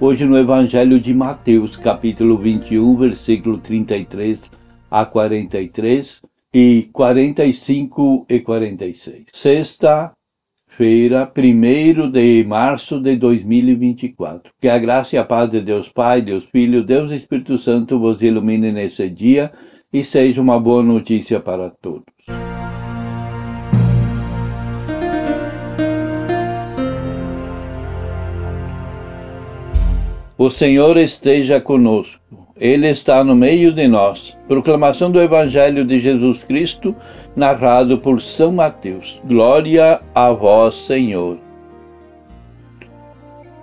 Hoje no Evangelho de Mateus, capítulo 21, versículo 33 a 43 e 45 e 46. Sexta-feira, 1 de março de 2024. Que a graça e a paz de Deus Pai, Deus Filho, Deus Espírito Santo vos ilumine nesse dia e seja uma boa notícia para todos. O Senhor esteja conosco. Ele está no meio de nós. Proclamação do Evangelho de Jesus Cristo, narrado por São Mateus. Glória a vós, Senhor.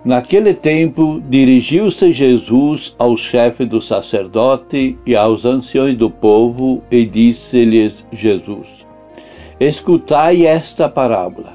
Naquele tempo, dirigiu-se Jesus ao chefe do sacerdote e aos anciões do povo e disse-lhes Jesus: Escutai esta parábola.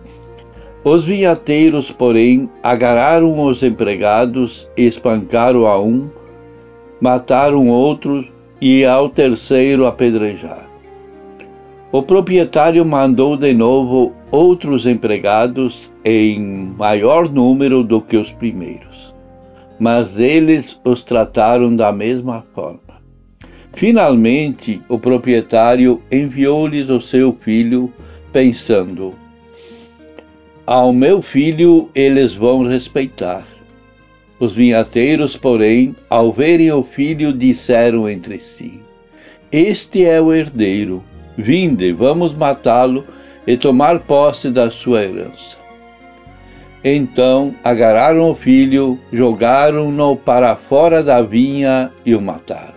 os vinhateiros, porém, agarraram os empregados, espancaram a um, mataram outro e ao terceiro apedrejaram. O proprietário mandou de novo outros empregados em maior número do que os primeiros, mas eles os trataram da mesma forma. Finalmente, o proprietário enviou-lhes o seu filho, pensando: ao meu filho eles vão respeitar. Os vinhateiros, porém, ao verem o filho, disseram entre si: Este é o herdeiro. Vinde, vamos matá-lo e tomar posse da sua herança. Então agarraram o filho, jogaram-no para fora da vinha e o mataram.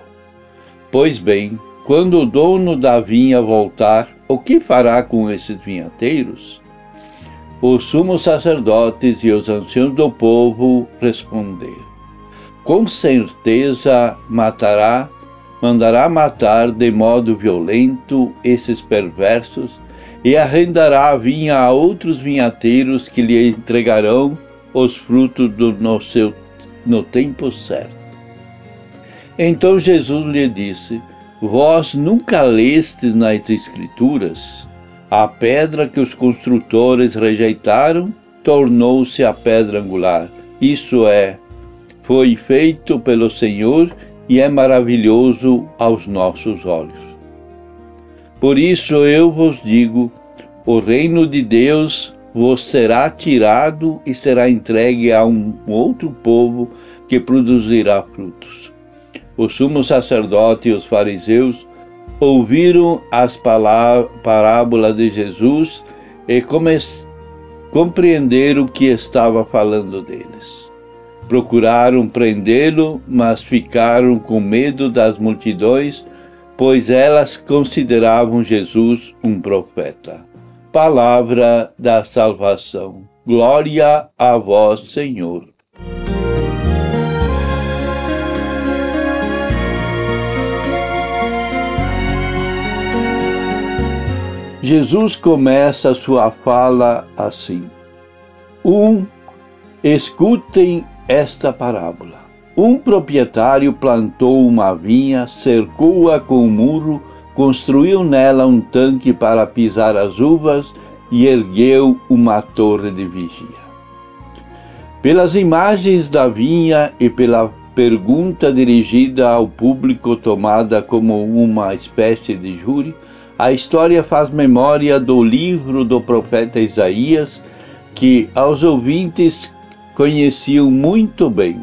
Pois bem, quando o dono da vinha voltar, o que fará com esses vinhateiros? Os sumos sacerdotes e os anciãos do povo responderam: Com certeza matará, mandará matar de modo violento esses perversos e arrendará a vinha a outros vinhateiros que lhe entregarão os frutos do, no, seu, no tempo certo. Então Jesus lhe disse: Vós nunca lestes nas Escrituras a pedra que os construtores rejeitaram tornou-se a pedra angular. Isso é, foi feito pelo Senhor e é maravilhoso aos nossos olhos. Por isso eu vos digo: o reino de Deus vos será tirado e será entregue a um outro povo que produzirá frutos. O sumo sacerdote e os fariseus ouviram as parábolas de Jesus e compreenderam que estava falando deles. Procuraram prendê-lo, mas ficaram com medo das multidões, pois elas consideravam Jesus um profeta. Palavra da salvação. Glória a vós, Senhor. Jesus começa sua fala assim: Um, escutem esta parábola. Um proprietário plantou uma vinha, cercou-a com um muro, construiu nela um tanque para pisar as uvas e ergueu uma torre de vigia. Pelas imagens da vinha e pela pergunta dirigida ao público tomada como uma espécie de júri, a história faz memória do livro do profeta Isaías, que aos ouvintes conheciam muito bem.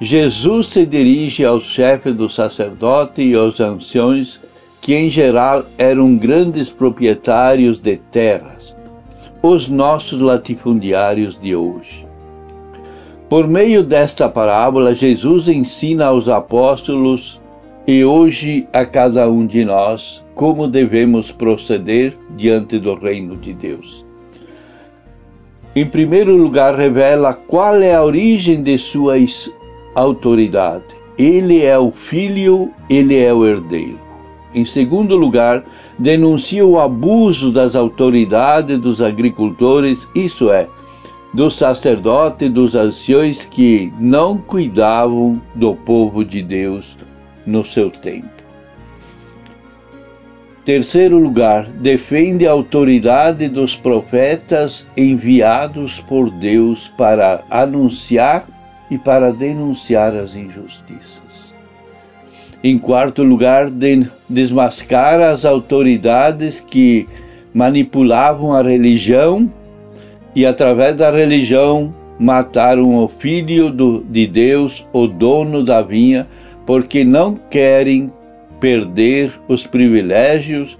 Jesus se dirige ao chefe do sacerdote e aos anciões, que em geral eram grandes proprietários de terras, os nossos latifundiários de hoje. Por meio desta parábola, Jesus ensina aos apóstolos e hoje a cada um de nós como devemos proceder diante do reino de Deus. Em primeiro lugar, revela qual é a origem de sua autoridade. Ele é o filho, ele é o herdeiro. Em segundo lugar, denuncia o abuso das autoridades dos agricultores, isso é, dos sacerdotes e dos anciões que não cuidavam do povo de Deus no seu tempo. Terceiro lugar, defende a autoridade dos profetas enviados por Deus para anunciar e para denunciar as injustiças. Em quarto lugar, de desmascara as autoridades que manipulavam a religião e, através da religião, mataram o filho do, de Deus, o dono da vinha, porque não querem perder os privilégios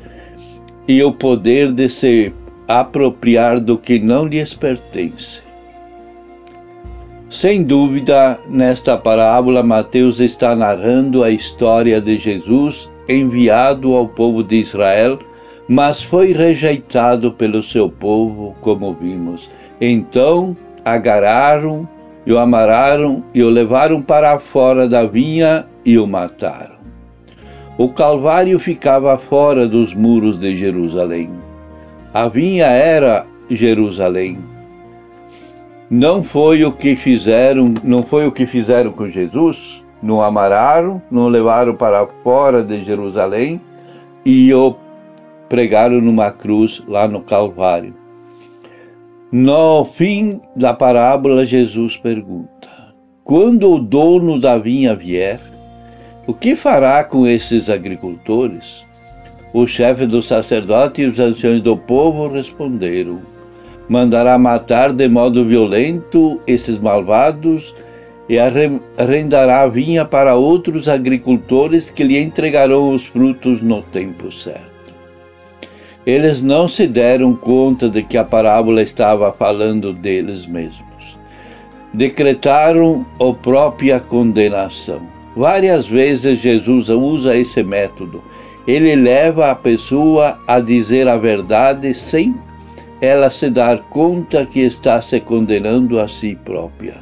e o poder de se apropriar do que não lhes pertence. Sem dúvida, nesta parábola, Mateus está narrando a história de Jesus enviado ao povo de Israel, mas foi rejeitado pelo seu povo, como vimos. Então agarraram e o amarraram e o levaram para fora da vinha e o mataram. O Calvário ficava fora dos muros de Jerusalém. A vinha era Jerusalém. Não foi o que fizeram, não foi o que fizeram com Jesus, não amarraram, não levaram para fora de Jerusalém e o pregaram numa cruz lá no Calvário. No fim da parábola, Jesus pergunta: Quando o dono da vinha vier, o que fará com esses agricultores? O chefe do sacerdote e os anciões do povo responderam: Mandará matar de modo violento esses malvados e arrendará a vinha para outros agricultores que lhe entregarão os frutos no tempo certo. Eles não se deram conta de que a parábola estava falando deles mesmos. Decretaram a própria condenação. Várias vezes Jesus usa esse método. Ele leva a pessoa a dizer a verdade sem ela se dar conta que está se condenando a si própria.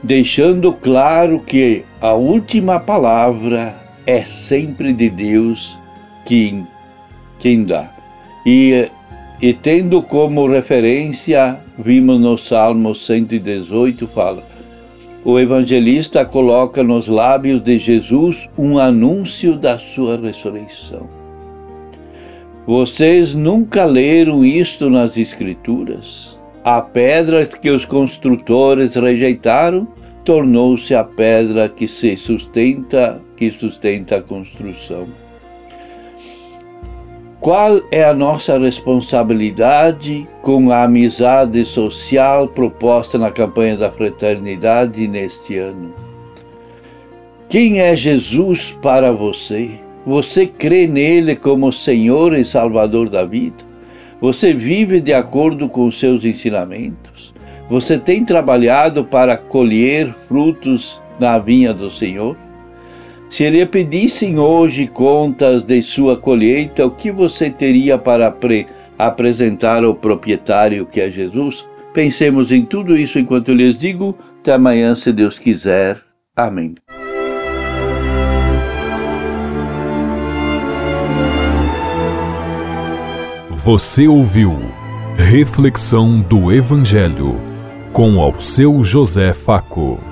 Deixando claro que a última palavra é sempre de Deus quem, quem dá. E e tendo como referência, vimos no Salmo 118, fala: o evangelista coloca nos lábios de Jesus um anúncio da sua ressurreição. Vocês nunca leram isto nas Escrituras? A pedra que os construtores rejeitaram tornou-se a pedra que se sustenta, que sustenta a construção. Qual é a nossa responsabilidade com a amizade social proposta na campanha da fraternidade neste ano? Quem é Jesus para você? Você crê nele como Senhor e Salvador da vida? Você vive de acordo com seus ensinamentos? Você tem trabalhado para colher frutos na vinha do Senhor? Se lhe pedissem hoje contas de sua colheita, o que você teria para apresentar ao proprietário que é Jesus? Pensemos em tudo isso enquanto eu lhes digo. Até amanhã, se Deus quiser. Amém. Você ouviu Reflexão do Evangelho com ao seu José Faco.